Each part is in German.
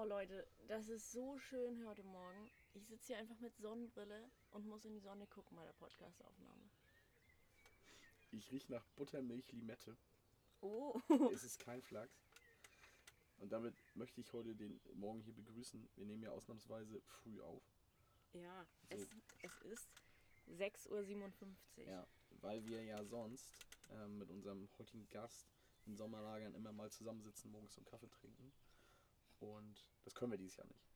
Oh Leute, das ist so schön heute Morgen. Ich sitze hier einfach mit Sonnenbrille und muss in die Sonne gucken bei der Podcast-Aufnahme. Ich rieche nach Buttermilch Limette. Oh, Es ist kein Flachs. Und damit möchte ich heute den Morgen hier begrüßen. Wir nehmen ja ausnahmsweise früh auf. ja, So. es, es ist 6.57 Uhr. Ja, weil wir ja sonst ähm, mit unserem heutigen Gast in Sommerlagern immer mal zusammensitzen, morgens zum Kaffee trinken. Und das können wir dieses Jahr nicht.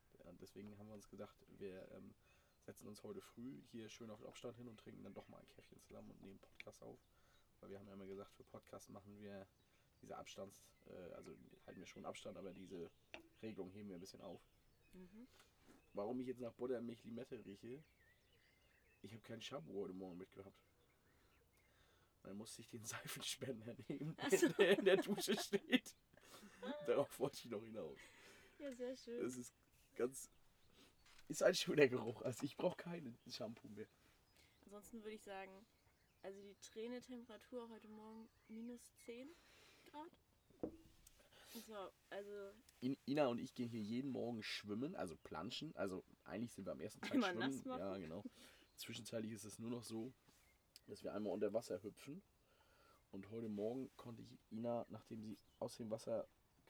Deswegen haben wir uns gedacht, wir ähm, setzen uns heute früh hier schön auf den Abstand hin und trinken dann doch mal ein Käffchen zusammen und nehmen Podcast auf. Weil wir haben ja immer gesagt, für Podcast machen wir diese Abstands, äh, also halten wir schon Abstand, aber diese Regelung heben wir ein bisschen auf. Mhm. Warum ich jetzt nach Buttermilch Limette rieche, ich habe kein Shampoo heute Morgen mitgehabt. Dann musste ich den Seifenspender nehmen, so. der in der Dusche steht. Darauf wollte ich noch hinaus. Ja, sehr schön. Das ist ganz. Ist ein schöner Geruch. Also ich brauche keinen Shampoo mehr. Ansonsten würde ich sagen, also die Tränetemperatur heute Morgen minus 10 Grad. So, also In, Ina und ich gehen hier jeden Morgen schwimmen, also planschen. Also eigentlich sind wir am ersten Tag Einmal schwimmen. nass machen. Ja, genau. Zwischenzeitlich ist es nur noch so, dass wir einmal unter Wasser hüpfen. Und heute Morgen konnte ich Ina, nachdem sie aus dem Wasser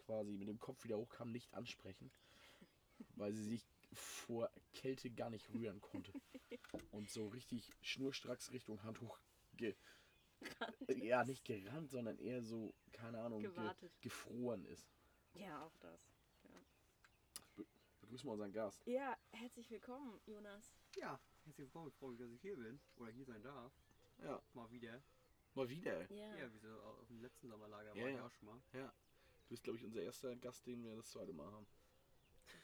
quasi mit dem Kopf wieder hochkam, nicht ansprechen, weil sie sich vor Kälte gar nicht rühren konnte. Und so richtig schnurstracks Richtung Handtuch ge ja, nicht gerannt, sondern eher so, keine Ahnung, ge gefroren ist. ja, auch das. Ja. Begrüßen wir unseren Gast. ja, herzlich willkommen, Jonas. Ja, herzlich willkommen. Ich freue mich, dass ich hier bin oder hier sein darf. Ja, Mal wieder. mal wieder. Ja. Ja, wie so auf dem letzten Sommerlager Ja, war ich ja. auch schon mal. Ja. Du bist, glaube ich, unser erster Gast, den wir das zweite Mal haben.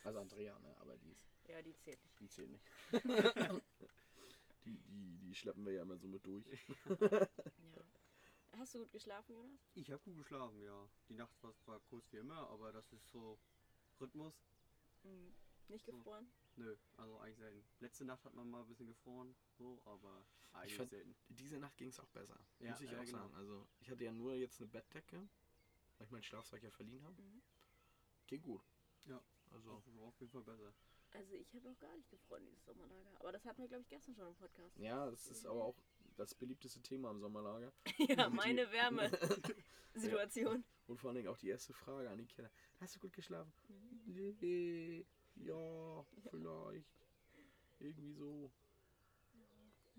Also Andrea, ne? Aber die, ist, Ja, die zählt nicht. die zählt nicht. die, die, die schleppen wir ja immer so mit durch. Ja. Hast du gut geschlafen, Jonas? Ich habe gut geschlafen, ja. Die Nacht war, war kurz wie immer, aber das ist so Rhythmus. Mhm. Nicht So. gefroren? Nö, also eigentlich selten. Letzte Nacht hat man mal ein bisschen gefroren, so, aber eigentlich fand- selten. Diese Nacht ging es auch besser. Ja, muss ich ja, auch genau. sagen. Also, ich hatte ja nur jetzt eine Bettdecke, weil ich meinen Schlafsack ja verliehen habe. Mhm. Ging gut. Ja, Also, auf, auf jeden Fall besser. Also ich habe noch gar nicht gefroren, dieses Sommerlager. Aber das hatten wir, glaube ich, gestern schon im Podcast. ja, das ist aber auch das beliebteste Thema im Sommerlager. Ja, meine Wärmesituation. Und vor allen Dingen auch die erste Frage an die Kinder. Hast du gut geschlafen? Mhm. Nee, ja, vielleicht. Irgendwie so.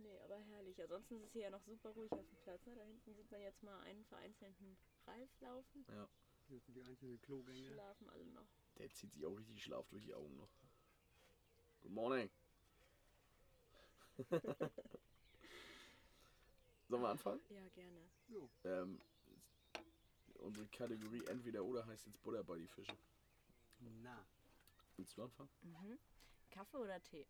Nee, aber herrlich. Ansonsten ist es hier ja noch super ruhig auf dem Platz. Ne? Da hinten sieht man jetzt mal einen vereinzelten Ralf laufen. Ja, Hier sind die einzelnen Klogänge. Schlafen alle noch. der zieht sich auch richtig Schlaf durch die Augen noch. Good morning. Sollen wir anfangen? Ja, gerne. Jo. Ähm, unsere Kategorie entweder oder heißt jetzt Butter bei die Fische. Na, Willst du anfangen? Mhm. Kaffee oder Tee?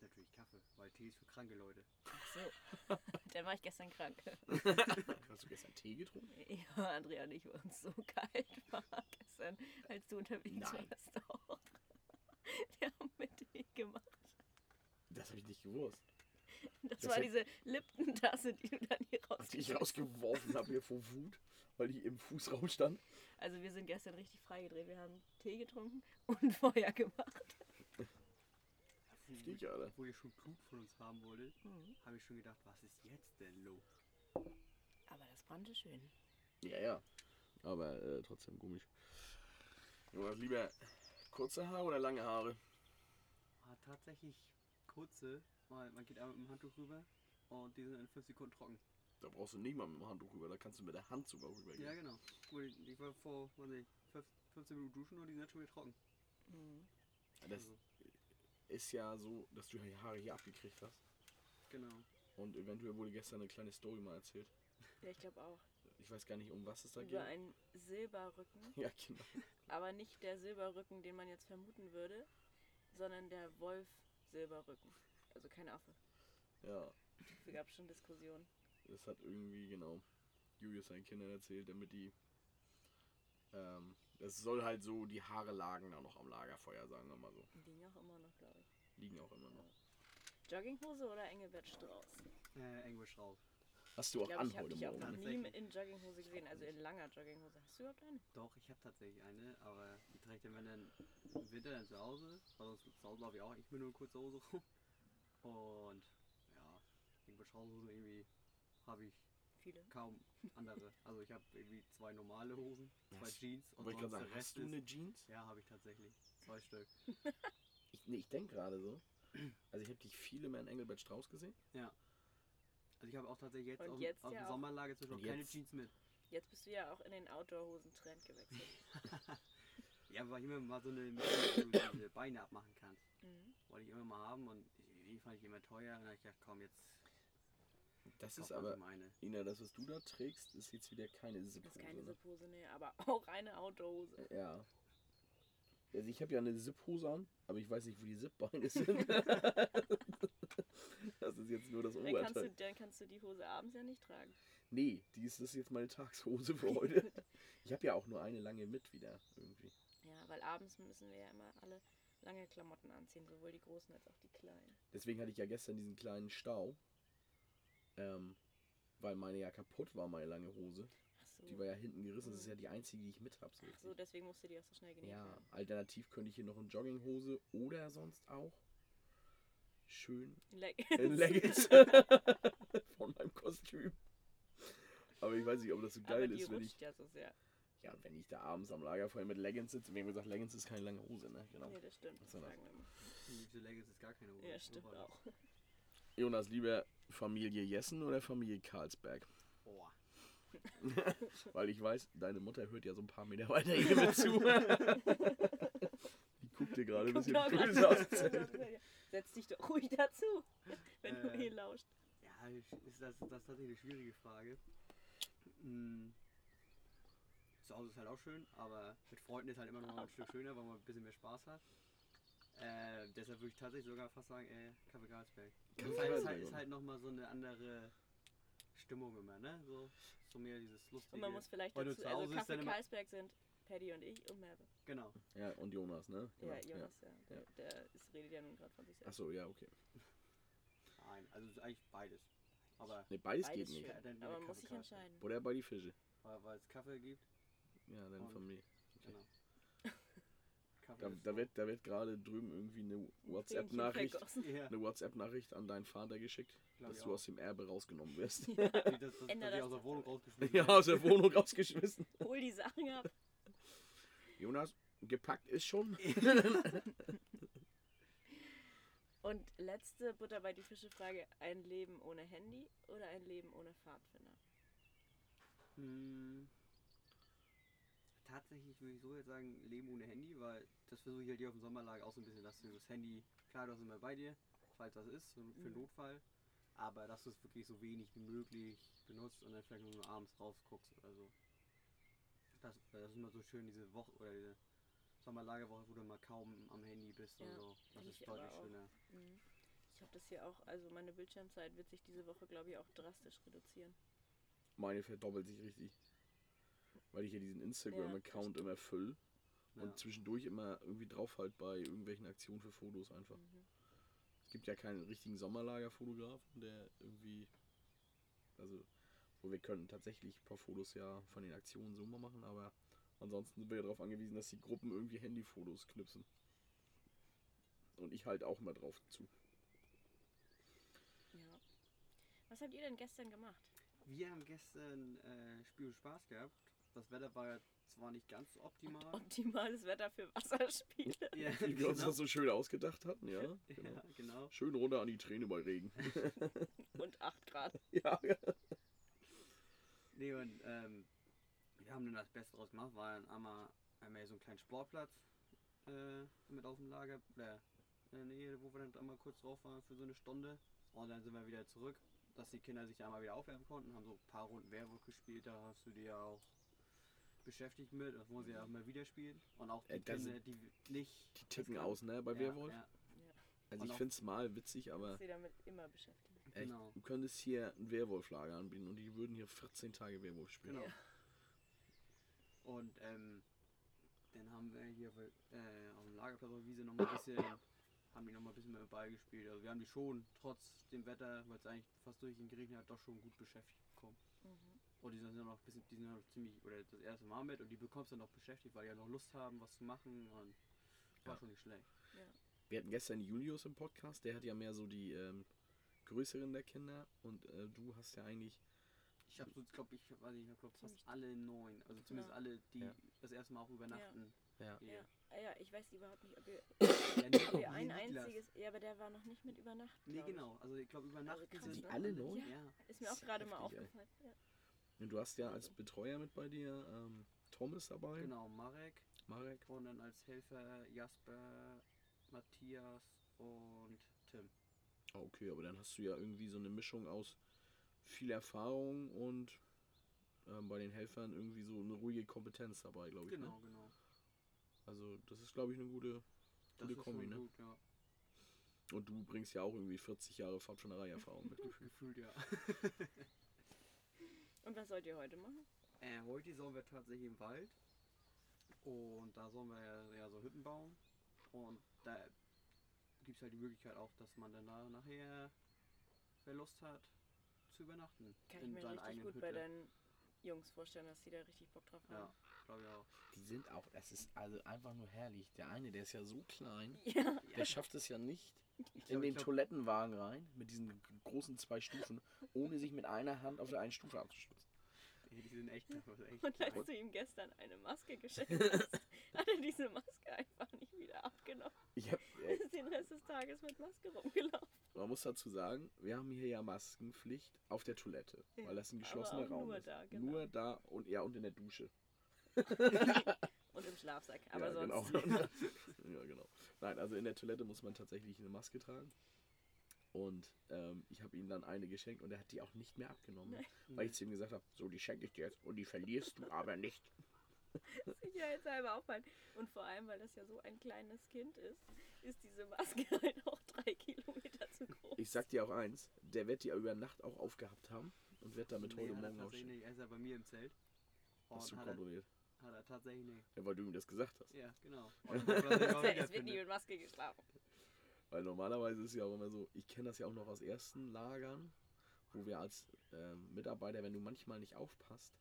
Natürlich Kaffee, weil Tee ist für kranke Leute. Ach so. Dann war ich gestern krank. Hast du gestern Tee getrunken? Ja, Andrea und ich, uns so kalt war gestern, als du unterwegs Nein. warst auch. Wir haben mit Tee gemacht. Das habe ich nicht gewusst. Das, Das war diese Lipton-Tasse, die du dann hier Als ich raus. rausgeworfen habe hier vor Wut, weil die im Fußraum stand. Also wir sind gestern richtig freigedreht. Wir haben Tee getrunken und Feuer gemacht. Heftig, Alter. Wo ihr schon Blut von uns haben wolltet, Mhm. habe ich schon gedacht, was ist jetzt denn los? Aber das brannte schön. Ja, ja. Aber äh, trotzdem komisch. Jonas, lieber kurze Haare oder lange Haare? Ah, tatsächlich kurze, weil man geht einmal mit dem Handtuch rüber und die sind in 5 Sekunden trocken. Da brauchst du nicht mal mit dem Handtuch rüber, da kannst du mit der Hand sogar rübergehen. Ja, genau. Ich war vor, weiß nicht, 15 Minuten duschen und die sind schon wieder trocken. Mhm. Das Also, ist ja so, dass du die Haare hier abgekriegt hast. genau. Und eventuell wurde gestern eine kleine Story mal erzählt. Ja, ich glaube auch. Ich weiß gar nicht, um was es da Über geht. einen Silberrücken. Ja, genau. Aber nicht der Silberrücken, den man jetzt vermuten würde, sondern der Wolf-Silberrücken. Also kein Affe. Ja, Dafür gab es schon Diskussionen. das hat irgendwie, genau, Julius seinen Kindern erzählt, damit die. Ähm, es soll halt so, die Haare lagen da noch am Lagerfeuer, sagen wir mal so. Die liegen auch immer noch, glaube ich. Liegen auch immer noch. Jogginghose oder Engelbert Strauß? Äh, Englisch raus. Hast du Ich auch glaube, an ich habe heute dich auch Morgen. noch ne? nie in Jogginghose gesehen, also in langer Jogginghose. Hast du überhaupt eine? Doch, ich habe tatsächlich eine, aber die trägt er, wenn dann im Winter dann zu Hause. Also zu Hause laufe ich auch eigentlich mit nur kurzer Hose rum. Und ja, irgendwo Schauhosen irgendwie habe ich Viele. kaum andere. Also ich habe irgendwie zwei normale Hosen, zwei Was? Jeans und Wollte sonst sagen, der Rest hast du ist. eine Jeans? Ja, habe ich tatsächlich. Zwei Stück. Ich, nee, ich denke gerade so. Also ich habe dich viele mehr in Engelbert Strauß gesehen. Ja. Also ich habe auch tatsächlich jetzt Und auf, jetzt auf ja. Sommerlager Und keine jetzt? Jeans mit. Jetzt bist du ja auch in den Outdoor-Hosen-Trend gewechselt. Ja, weil ich immer mal so eine, diese Beine abmachen kannst. Mhm. Wollte ich immer mal haben und die fand ich immer teuer. Und dann hab ich gedacht, komm, jetzt Das ist aber. Ina, das, was du da trägst, ist jetzt wieder keine Das Zip-Hose. ist keine ne? Supphose, nee, aber auch eine Outdoor-Hose. Ja. Also ich habe ja eine Zip-Hose an, aber ich weiß nicht, wo die Zip-Beine sind. das ist jetzt nur das Dann kannst, du, Oberteil. dann kannst du die Hose abends ja nicht tragen. Nee, dies ist jetzt meine Tagshose für heute. Ich habe ja auch nur eine lange mit wieder irgendwie. Ja, weil abends müssen wir ja immer alle lange Klamotten anziehen, sowohl die großen als auch die kleinen. Deswegen hatte ich ja gestern diesen kleinen Stau. Ähm, weil meine ja kaputt war, meine lange Hose. So. Die war ja hinten gerissen. Das ist Mhm. ja die einzige, die ich mit habe. So Ach so, deswegen musste die auch so schnell genäht Ja, werden. alternativ könnte ich hier noch eine Jogginghose oder sonst auch schön Leg in Leggings von meinem Kostüm. Aber ich weiß nicht, ob das so aber geil die ist, wenn ich, ja so sehr. ja, wenn ich da abends am Lagerfeuer mit Leggings sitze. Wir haben gesagt, Leggings ist keine lange Hose, ne? Genau. Nee, das stimmt. Das sagen wir. Diese Leggings ist gar keine Hose. Ja, stimmt auch. Jonas, lieber Familie Jessen oder Familie Karlsberg? Boah. Weil ich weiß, deine Mutter hört ja so ein paar Meter weiter hier mit zu. Die guckt dir gerade ein bisschen böse aus. Setz dich doch ruhig dazu, wenn du Äh. hier lauscht. Ja, ist das, das ist tatsächlich eine schwierige Frage. Hm. Zu Hause ist halt auch schön, aber mit Freunden ist halt immer noch mal ein Stück schöner, weil man ein bisschen mehr Spaß hat. Äh, deshalb würde ich tatsächlich sogar fast sagen, äh, Kaffee Karlsberg. Kaffee Ist halt, ist halt, ist halt nochmal so eine andere Stimmung immer, ne? So, so mehr dieses lustige. Und man muss vielleicht dazu, zu also Kaffee dann Karlsberg sind Paddy und ich und Merve. Genau. Ja, und Jonas, ne? Ja, Genau, Jonas, ja. Der, Ja. der ist, redet ja nun gerade von sich selbst. Achso, ja, okay. Nein, also es ist eigentlich beides. Aber Ne, beides, Beides geht nicht. Ja, dann aber man muss sich entscheiden. Oder bei die Fische. weil weil es Kaffee gibt, Ja, deine Und- Familie. genau. Da, da wird, da wird gerade drüben irgendwie eine WhatsApp-Nachricht. Ja, eine WhatsApp-Nachricht an deinen Vater geschickt, glaub dass du auch. aus dem Erbe rausgenommen wirst. Nee, das, das, das aus der. Wohnung rausgeschmissen ja, aus der Wohnung rausgeschmissen. Hol die Sachen ab. Jonas, gepackt ist schon. Und letzte Butter bei die Fische Frage: Ein Leben ohne Handy oder ein Leben ohne Pfadfinder? Hm. Tatsächlich würde ich so jetzt sagen, Leben ohne Handy, weil das versuche ich halt hier auf dem Sommerlager auch so ein bisschen, dass du das Handy, klar, du hast immer bei dir, falls was ist, für Mhm. Notfall, aber dass du es wirklich so wenig wie möglich benutzt und dann vielleicht nur abends rausguckst oder so. Das, das ist immer so schön, diese Woche oder diese Sommerlagerwoche, wo du mal kaum am Handy bist und Ja, so. Das ist deutlich schöner. Mhm. Ich habe das hier auch, also meine Bildschirmzeit wird sich diese Woche, glaube ich, auch drastisch reduzieren. Meine verdoppelt sich richtig. Weil ich ja diesen Instagram-Account Ja, immer füll Ja. und zwischendurch immer irgendwie drauf halt bei irgendwelchen Aktionen für Fotos einfach. Mhm. Es gibt ja keinen richtigen Sommerlagerfotografen, der irgendwie. Also, wo wir können tatsächlich ein paar Fotos ja von den Aktionen so mal machen, aber ansonsten sind wir ja darauf angewiesen, dass die Gruppen irgendwie Handyfotos knipsen. Und ich halt auch mal drauf zu. Ja. Was habt ihr denn gestern gemacht? Wir haben gestern äh, Spiel und Spaß gehabt. Das Wetter war ja zwar nicht ganz so optimal. Optimales Wetter für Wasserspiele. Ja, Wie wir uns genau. das so schön ausgedacht hatten, ja. Genau. Ja, genau. Schön runter an die Träne bei Regen. Und 8 Grad. ja, ja. Nee, und ähm, wir haben dann das Beste draus gemacht, war dann einmal, einmal so einen kleinen Sportplatz äh, mit auf dem Lager, oder in der Nähe, wo wir dann einmal kurz drauf waren für so eine Stunde. Und dann sind wir wieder zurück, dass die Kinder sich einmal wieder aufwärmen konnten, haben so ein paar Runden Werwolf gespielt, da hast du die ja auch beschäftigt mit, das wollen sie ja auch mal wieder spielen. Und auch die Äh, Kinder, die nicht... Die ticken aus, ne, bei ja, Werwolf. Ja, Also Und ich finde es mal witzig, aber Sie damit immer beschäftigen. echt, genau. du könntest hier ein Werwolf-Lager anbieten und die würden hier 14 Tage Werwolf spielen. Genau. Und ähm, dann haben wir hier äh, auf dem Lagerplatz auf der Wiese noch mal ein bisschen haben die nochmal ein bisschen mit dem Ball gespielt. Also wir haben die schon, trotz dem Wetter, weil es eigentlich fast durch den geregnet hat, doch schon gut beschäftigt bekommen. Und die sind ja noch ein bisschen, die sind ja noch ziemlich, oder das erste Mal mit und die bekommst du noch beschäftigt, weil die ja noch Lust haben, was zu machen und war Ja. schon nicht schlecht. Wir hatten gestern Julius im Podcast, der hat ja mehr so die ähm, größeren der Kinder und äh, du hast ja eigentlich. Ich habe so, glaube ich, weiß nicht, ich glaube fast alle neun, also zumindest Ja. alle, die Ja. das erste Mal auch übernachten. Ja. Ja. Ah ja, ich weiß überhaupt nicht, ob ihr, Ja, Nico, ob ihr ein einziges. Ja, aber der war noch nicht mit über Nacht. Nee, genau, also ich glaube übernachten krass, sind ne? alle neun? Ja. Ja. Ist mir auch gerade mal aufgefallen. Ja. Und du hast ja als. Betreuer mit bei dir ähm, Thomas dabei, Genau, Marek Marek. und dann als Helfer Jasper, Matthias und Tim. Ah, okay, aber dann hast du ja irgendwie so eine Mischung aus viel Erfahrung und ähm, bei den Helfern irgendwie so eine ruhige Kompetenz dabei, glaube ich. Genau, Ne? genau. Also das ist, glaube ich, eine gute. Das Gute Kombi, ne? gut, ja. Und du bringst ja auch irgendwie 40 Jahre Pfadfinderei-Erfahrung mit. Gefühlt, ja. Und was sollt ihr heute machen? Äh, heute sollen wir tatsächlich im Wald. Und da sollen wir ja, ja so Hütten bauen. Und da gibt es halt die Möglichkeit auch, dass man danach nachher, wer Lust hat, zu übernachten. Kann ich mir richtig gut bei deinen Jungs vorstellen, dass die da richtig Bock drauf Ja, haben. glaube ich auch. Die sind auch, das ist also einfach nur herrlich. Der eine, der ist ja so klein, Ja, der schafft es ja nicht in glaub, den ich glaub- Toilettenwagen rein, mit diesen großen zwei Stufen, ohne sich mit einer Hand auf der einen Stufe abzustützen. Ey, die sind echt, echt und klein. als du ihm gestern eine Maske geschenkt hast, hat er diese Maske einfach nicht wieder abgenommen. Ich hab, Er äh, ist den Rest des Tages mit Maske rumgelaufen. man muss dazu sagen, wir haben hier ja Maskenpflicht auf der Toilette, weil das ein geschlossener Raum nur ist. da, genau. Nur da und ja und in der Dusche. Und im Schlafsack. Aber ja, sonst. Genau. ja, genau. Nein, also in der Toilette muss man tatsächlich eine Maske tragen. Und ähm, ich habe ihm dann eine geschenkt und er hat die auch nicht mehr abgenommen. Nein. Weil ich zu ihm gesagt habe, so, die schenke ich dir jetzt und die verlierst du aber nicht. Sicherheitshalber auffallen. Und vor allem, weil das ja so ein kleines Kind ist, ist diese Maske halt auch drei Kilometer zu groß. Ich sag dir auch eins, der wird die über Nacht auch aufgehabt haben und wird damit Nee, heute Morgen nicht. Er ist ja bei mir im Zelt. Hast du Und hat er, kontrolliert. Hat er tatsächlich nicht. Ja, weil du ihm das gesagt hast. Ja, genau. Es wird nie mit Maske geschlafen. Weil normalerweise ist ja auch immer so, ich kenne das ja auch noch aus ersten Lagern, wo wir als ähm, Mitarbeiter, wenn du manchmal nicht aufpasst,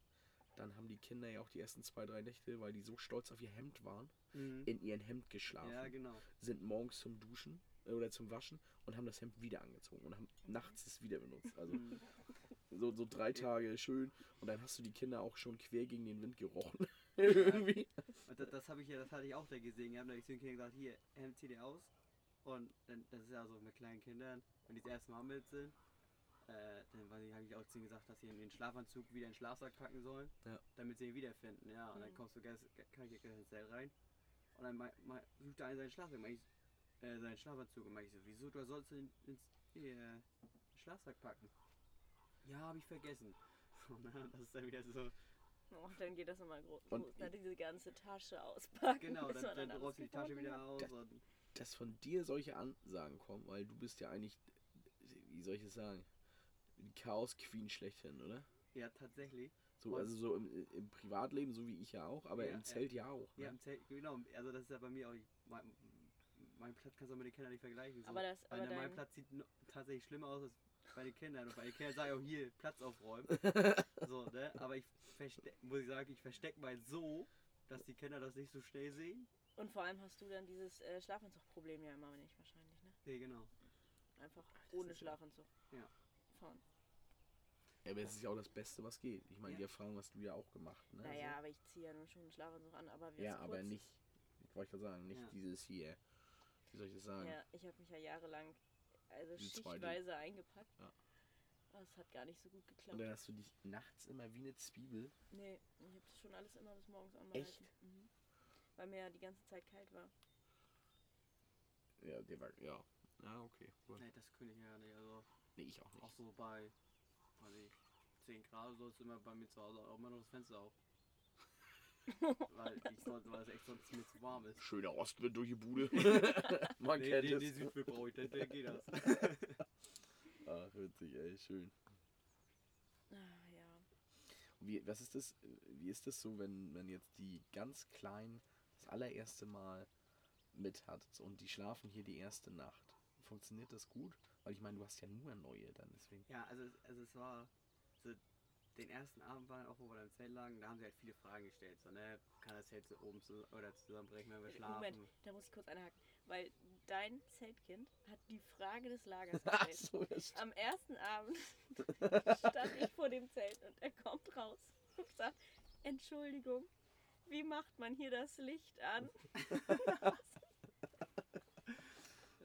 dann haben die Kinder ja auch die ersten zwei, drei Nächte, weil die so stolz auf ihr Hemd waren, Mhm. in ihren Hemd geschlafen, Ja, genau. sind morgens zum Duschen äh, oder zum Waschen und haben das Hemd wieder angezogen und haben nachts es wieder benutzt. Also Mhm. so, so drei Tage schön und dann hast du die Kinder auch schon quer gegen den Wind gerochen. Irgendwie. Und das, das habe ich ja, das hatte ich auch da gesehen. Wir haben da zu den Kindern gesagt, hier, Hemd zieh dir aus. Und dann, das ist ja so mit kleinen Kindern, wenn die das erste Mal mit sind, äh, dann habe ich auch zu ihnen gesagt, dass sie in den Schlafanzug wieder in den Schlafsack packen sollen, Ja. damit sie ihn wiederfinden. Ja, und dann Mhm. kommst du ganz, kann ich ins Zelt rein. Und dann mei- mei- sucht der eine seinen Schlafsack, ich, äh, seinen Schlafanzug. Und ich so, wieso, du sollst ihn ins äh, Schlafsack packen. Ja, habe ich vergessen. So, ne? Das ist dann wieder so, Oh, dann geht das immer groß. Und. Dann diese ganze Tasche auspacken. genau, dann, man dann alles rollst du die Tasche wieder aus. Das- Und, Dass von dir solche Ansagen kommen, weil du bist ja eigentlich, wie soll ich es sagen, die Chaos-Queen schlechthin, oder? ja, tatsächlich. So, Und- also so im, im Privatleben, so wie ich ja auch, aber Ja, im ja. Zelt ja auch. Ja, Ne? im Zelt, genau. Also das ist ja bei mir auch, ich, mein, mein Platz kannst du auch mit den Kindern nicht vergleichen. So. Aber das, Weil aber mein dein, Platz sieht no- tatsächlich schlimmer aus als bei den Kindern. Und bei den Kindern sage ich auch hier, Platz aufräumen. so, ne? Aber ich muss ich sagen, ich verstecke mal so, dass die Kinder das nicht so schnell sehen. und vor allem hast du dann dieses äh, Schlafanzugproblem ja immer nicht wahrscheinlich, ne? Nee, genau. Einfach das ohne Schlafanzug. Ja. Fahren. Ja, aber es ist ja auch das Beste, was geht. Ich meine, Ja. die Erfahrung hast du ja auch gemacht. Ne? Naja, aber ich ziehe ja nur schon einen Schlafanzug an, aber jetzt Ja, aber nicht, ich wollte gerade sagen, nicht Ja. dieses hier, wie soll ich das sagen? Ja, ich habe mich ja jahrelang also schichtweise eingepackt. Ja. Es hat gar nicht so gut geklappt. dann hast du dich nachts immer wie eine Zwiebel. Nee, ich habe das schon alles immer bis morgens anbehalten. Mhm. Weil mir ja die ganze Zeit kalt war. Ja, der war, ja. Ja, okay. Gut. Nee, das könnte ich ja nicht. Also Nee, ich auch nicht. auch so bei, weiß ich, 10 Grad sollst du immer bei mir zu Hause auch immer noch das Fenster auf. weil, ich soll, weil es echt sonst mir zu warm ist. Schöner Ostwind durch die Bude. Man Nee, kennt nee, es. nee, Südwind brauche ich, dann, dann geht das. Ach, witzig, ey, schön. Ah, ja. Wie, was ist das, wie ist das so, wenn, wenn jetzt die ganz Kleinen das allererste Mal mit hat und die schlafen hier die erste Nacht. Funktioniert das gut? Weil ich meine, du hast ja nur neue dann, deswegen. Ja, also, es- also es war so, den ersten Abend war dann auch, wo wir im Zelt lagen, da haben sie halt viele Fragen gestellt. So, ne, kann das Zelt so oben zu, oder zusammenbrechen, wenn wir schlafen? Moment, da muss ich kurz einhaken. Weil dein Zeltkind hat die Frage des Lagers Ach gestellt. so, das stimmt. Am ersten Abend stand ich vor dem Zelt und er kommt raus und sagt, Entschuldigung, wie macht man hier das Licht an?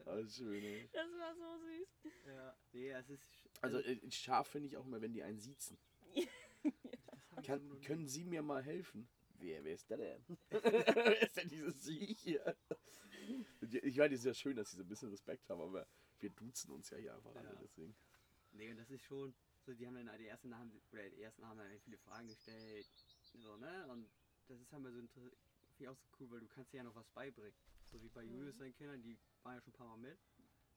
Alles schön, ey. Das war so süß. Ja, nee, es ist. Also äh, scharf finde ich auch immer, wenn die einen siezen. Kann, können Sie mir mal helfen? Wer, wer ist der denn? wer ist denn dieses Sie hier? Ich meine, es ist ja schön, dass Sie so ein bisschen Respekt haben, aber wir duzen uns ja hier einfach alle, Ja. deswegen. Nee, und das ist schon, so die haben dann die ersten haben oder die ersten haben dann viele Fragen gestellt, so, ne? Und das ist halt mal so inter- finde ich auch so cool, weil du kannst dir ja noch was beibringen. So wie bei Mhm. Julius seinen Kindern, die waren ja schon ein paar Mal mit.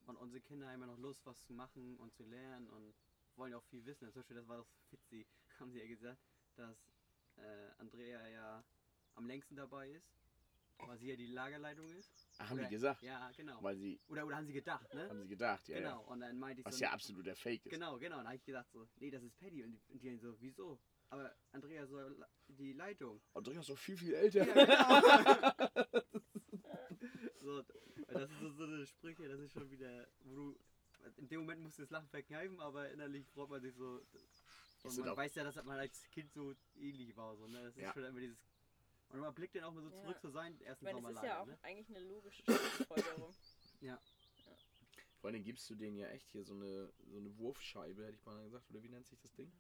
Und unsere Kinder haben ja noch Lust, was zu machen und zu lernen und wollen ja auch viel wissen. Zum Beispiel, das war doch witzig, haben sie ja gesagt, dass äh, Andrea ja am längsten dabei ist, weil sie ja die Lagerleitung ist. Ach, haben Oder- die gesagt? Ja, genau. Weil Sie, Oder, oder haben sie gedacht, ne? haben Sie gedacht, ja, genau. ja. Und dann meinte ich Was so, ja absoluter Fake ist. Genau, genau. Und dann habe ich gesagt so, nee, das ist Paddy. Und die, und die so, wieso? Aber Andrea soll die Leitung. Andrea ist doch viel, viel älter. Ja, genau. so, das ist so, so eine Sprüche, das ist schon wieder, wo du, in dem Moment musst du das Lachen verkneifen, aber innerlich freut man sich so. Und man auch- weiß ja, dass man als Kind so ähnlich war. So, ne? Das ist Ja. schon immer dieses. Und man blickt dann auch mal so Ja. zurück zu Ich ersten meine, das ist ja auch ne? eigentlich eine logische Schlussfolgerung. Vor allem gibst du denen ja echt hier so eine, so eine Wurfscheibe, hätte ich mal gesagt. Oder wie nennt sich das Ding?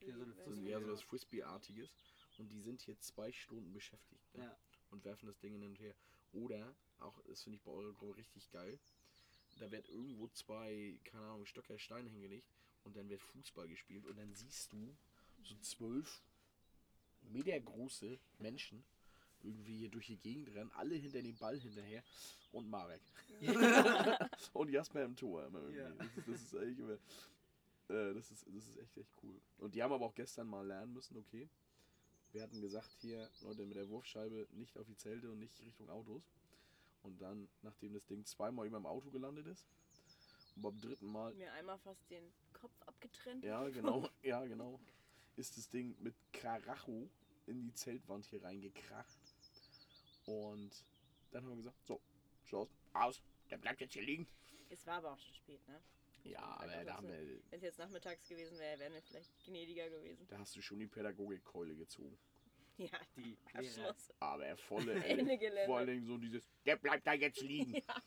Ja, so eine So, Frisbee, ja, ja. so was Frisbee-artiges. Und die sind hier zwei Stunden beschäftigt. Ne? Ja. Und werfen das Ding hin und her. Oder, auch, das finde ich bei eurer Gruppe richtig geil, da wird irgendwo zwei, keine Ahnung, Stöcker Steine hingelegt und dann wird Fußball gespielt und dann siehst du so zwölf Meter große Menschen irgendwie hier durch die Gegend rennen, alle hinter dem Ball hinterher und Marek. und Jasper im Tor immer irgendwie. Ja. Das, ist, das ist eigentlich immer. Äh, das, ist, das ist echt, echt cool. Und die haben aber auch gestern mal lernen müssen, okay. Wir hatten gesagt, hier, Leute, mit der Wurfscheibe nicht auf die Zelte und nicht Richtung Autos. Und dann, nachdem das Ding zweimal über dem Auto gelandet ist, und beim dritten Mal, Mir einmal fast den Kopf abgetrennt. ja genau, ja genau, ist das Ding mit Karacho in die Zeltwand hier reingekracht. Und dann haben wir gesagt, so, Schluss, aus, der bleibt jetzt hier liegen. Es war aber auch schon spät, ne? Ja, aber da, haben wir, Wenn es jetzt nachmittags gewesen wäre, wären wir vielleicht gnädiger gewesen. da hast du schon die Pädagogikkeule gezogen. Ja, Die Lehrer. Aber volle Ende. Vor allen Dingen so dieses, der bleibt da jetzt liegen. Ja.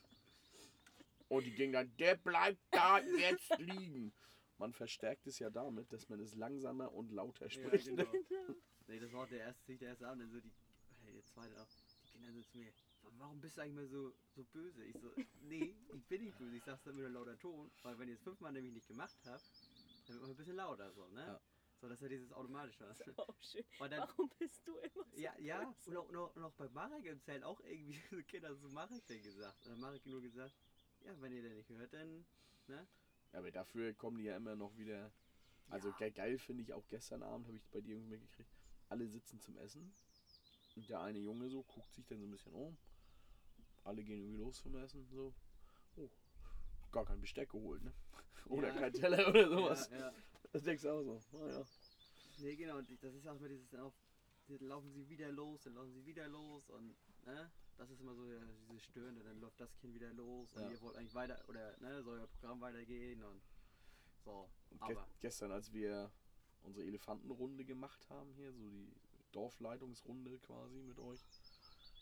Und die ging dann, der bleibt da jetzt liegen. Man verstärkt es ja damit, dass man es langsamer und lauter Ja, spricht. genau. nee, das war der erste, nicht der erste Abend, dann so die, hey, der zweite auch, die Kinder so zu mir, "Wa- warum bist du eigentlich mal so, so böse? Ich so, nee, ich bin nicht böse, ich sag's dann mit einem lauter Ton, weil wenn ihr es fünfmal nämlich nicht gemacht habt, dann wird man ein bisschen lauter so, ne? Ja. So, dass er dieses automatisch war. Oh, schön. Und dann, Warum bist du immer so ja, ja, und auch, und auch, und auch bei Marek im Zelt auch irgendwie so Kinder so Marek denn gesagt. Und dann Marek nur gesagt, ja, wenn ihr den nicht hört, dann, ne? Aber dafür kommen die ja immer noch wieder. Also Ja. ge geil finde ich auch gestern Abend, habe ich bei dir irgendwie mitgekriegt. Alle sitzen zum Essen. Und der eine Junge so guckt sich dann so ein bisschen um. Alle gehen irgendwie los zum Essen. So. Oh, gar kein Besteck geholt, ne? Oder Ja. kein Teller oder sowas. Ja, ja. Das denkst du auch so. Naja. Nee, genau, und das ist auch immer dieses, dann auf, dann laufen sie wieder los, dann laufen sie wieder los und, ne, das ist immer so ja, dieses Stöhne, dann läuft das Kind wieder los und Ja. ihr wollt eigentlich weiter, oder, ne, soll euer Programm weitergehen und so, Und ge aber, gestern, als wir unsere Elefantenrunde gemacht haben, hier, so die Dorfleitungsrunde quasi mit euch,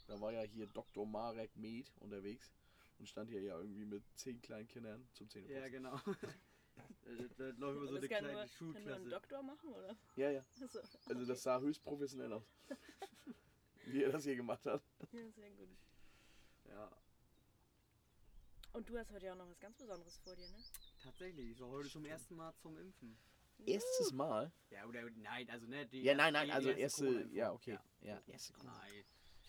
da war ja hier Dr. Marek Med unterwegs und stand hier ja irgendwie mit zehn kleinen Kindern zum ja, Zähneputzen. genau. da, da läuft immer so eine kann kleine nur, kann nur ein Schulklasse. Doktor machen, oder? Ja, ja. Achso. Also das sah höchst professionell aus. Wie er das hier gemacht hat. Ja, sehr gut. Ja, Und du hast heute ja auch noch was ganz Besonderes vor dir, ne? tatsächlich, ich war heute zum ersten Mal zum Impfen. Erstes Mal? Ja, oder, nein, also, ne, die Ja, nein, nein, die also erste, Corona-Impfung. ja, okay. Ja. Ja, erste Corona. Nein,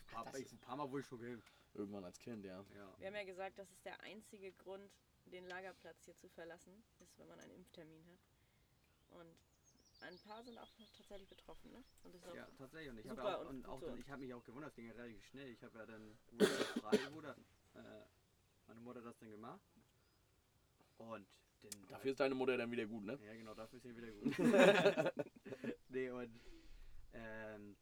ich hab ich ein paar Mal wohl schon geimpft. Irgendwann als Kind, ja. Ja. Wir haben ja gesagt, das ist der einzige Grund, den Lagerplatz hier zu verlassen, ist, wenn man einen Impftermin hat. Und ein paar sind auch tatsächlich betroffen, ne? Und das ist auch Ja, tatsächlich. Und ich habe Super auch, und und auch so. dann, ich habe mich auch gewundert, es ging ja relativ schnell. Ich habe ja dann, frei wurde, dann gemacht. Und den, Dafür ist deine Mutter dann wieder gut, ne? Ja, genau, dafür ist er wieder gut. nee, und ähm,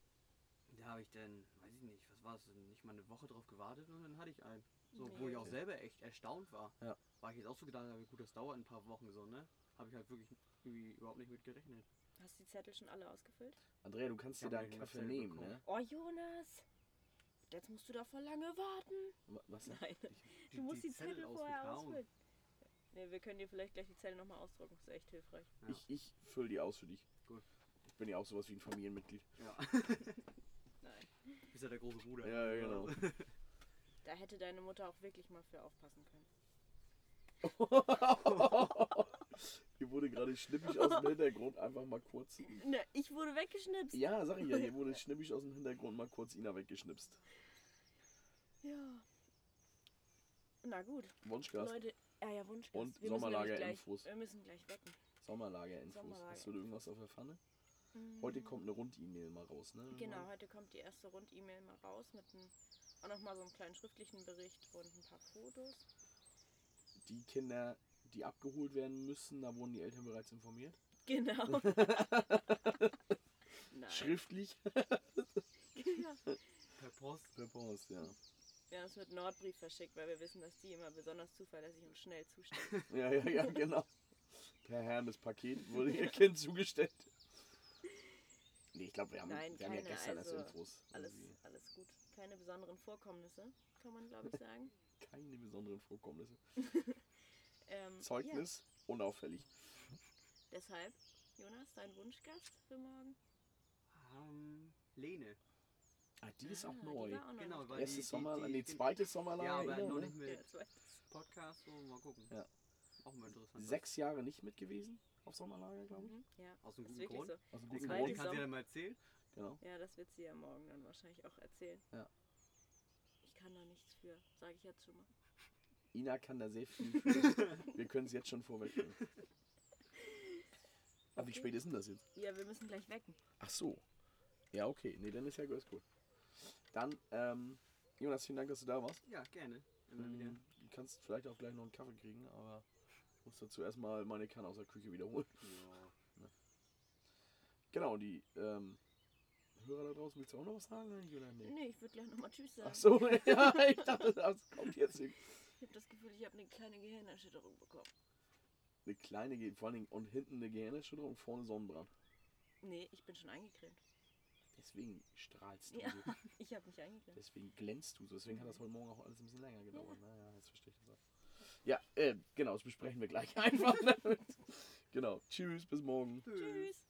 da habe ich dann, weiß ich nicht, was war es, nicht mal eine Woche drauf gewartet und dann hatte ich einen. So, wo ich auch selber echt erstaunt war. Ja. War ich jetzt auch so gedacht, habe, gut, das dauert ein paar Wochen so, ne? Habe ich halt wirklich irgendwie überhaupt nicht mit gerechnet. Hast du die Zettel schon alle ausgefüllt? Andrea, du kannst Ich dir deinen Kaffee nehmen, bekommen. ne? Oh, Jonas! Jetzt musst du da voll lange warten. Wa- Was? Nein, Die- du musst die die, Zettel, Zettel vorher ausfüllen. Nee, wir können dir vielleicht gleich die Zettel nochmal ausdrucken. Das ist echt hilfreich. Ja. Ich, ich fülle die aus für dich. Gut. Ich bin ja auch sowas wie ein Familienmitglied. Ja. Nein. Bist ja der große Bruder. Ja, genau. Da hätte deine Mutter auch wirklich mal für aufpassen können. Hier wurde gerade schnippig aus dem Hintergrund einfach mal kurz. Ne, ich wurde weggeschnipst. Ja, sag ich ja, hier wurde schnippig aus dem Hintergrund mal kurz Ina weggeschnipst. Ja. Na gut, Wunschgast, Leute. Ja, ja, Wunschgast. Und wir Sommerlager-Infos. Wir müssen gleich wecken. Sommerlager-Infos. Sommerlager. Hast du da irgendwas auf der Pfanne? Heute Mm, kommt eine Rund-E-Mail mal raus, ne? Genau, heute kommt die erste Rund-E-Mail mal raus mit einem, auch nochmal so einem kleinen schriftlichen Bericht und ein paar Fotos. Die Kinder, die abgeholt werden müssen, da wurden die Eltern bereits informiert. Genau. Schriftlich? ja. Per Post. Per Post, ja. Wir haben es mit Nordbrief verschickt, weil wir wissen, dass die immer besonders zuverlässig und schnell zustellen. Ja, ja, ja, genau. Per Hermes Paket wurde ihr Kind zugestellt. Nee, ich glaube, wir haben, Nein, wir haben ja keine, gestern also erst Infos. Alles, irgendwie. alles gut. Keine besonderen Vorkommnisse, kann man glaube ich sagen. Keine besonderen Vorkommnisse. Ähm, Zeugnis, unauffällig. Ja, deshalb, Jonas, dein Wunschgast für morgen? Ähm, Lene. Ah, die ist auch Ah, neu. Die war auch noch Genau, weil da. Erstes die- die- Sommer, die- nee, die- zweites Sommerlager. Ja, aber noch ne? nicht mit. Podcast, so mal gucken. Ja. Auch mal interessant. Sechs Jahre nicht mit gewesen auf Sommerlager, glaube ich. Mhm, ja, Aus einem guten Grund. so. Aus einem guten Grund kannst du ja mal erzählen. Genau. Ja, das wird sie ja morgen dann wahrscheinlich auch erzählen. Ja. Ich kann da nichts für, sage ich jetzt schon mal. Ina kann da sehr viel. Für. Wir können es jetzt schon vorwegnehmen. Aber wie spät ist denn das jetzt? Ja, wir müssen gleich wecken. Ach so. Ja, okay. Nee, dann ist ja alles gut. Dann, ähm, Jonas, vielen Dank, dass du da warst. Ja, gerne. Immer wieder. Mhm. Du kannst vielleicht auch gleich noch einen Kaffee kriegen, aber ich muss dazu erstmal meine Kanne aus der Küche wiederholen. Ja. Genau, die ähm, Hörer da draußen, willst du auch noch was sagen? eigentlich, Oder nee? Nee, ich würde gleich nochmal Tschüss sagen. Ach so, ja, ich dachte, das kommt jetzt nicht. Ich habe das Gefühl, ich habe eine kleine Gehirnerschütterung bekommen. Eine kleine, Ge- vor allen Dingen und hinten eine Gehirnerschütterung, vorne Sonnenbrand. Nee, ich bin schon eingecremt. Deswegen strahlst du Ja. so. Ich habe mich eingecremt. Deswegen glänzt du so. Deswegen hat das heute Morgen auch alles ein bisschen länger gedauert. Naja, jetzt verstehe ich das auch. Ja, äh, genau, das besprechen wir gleich einfach. Ne? genau, tschüss, bis morgen. Tschüss. Tschüss.